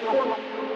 どうも。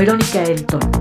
Verónica Elton.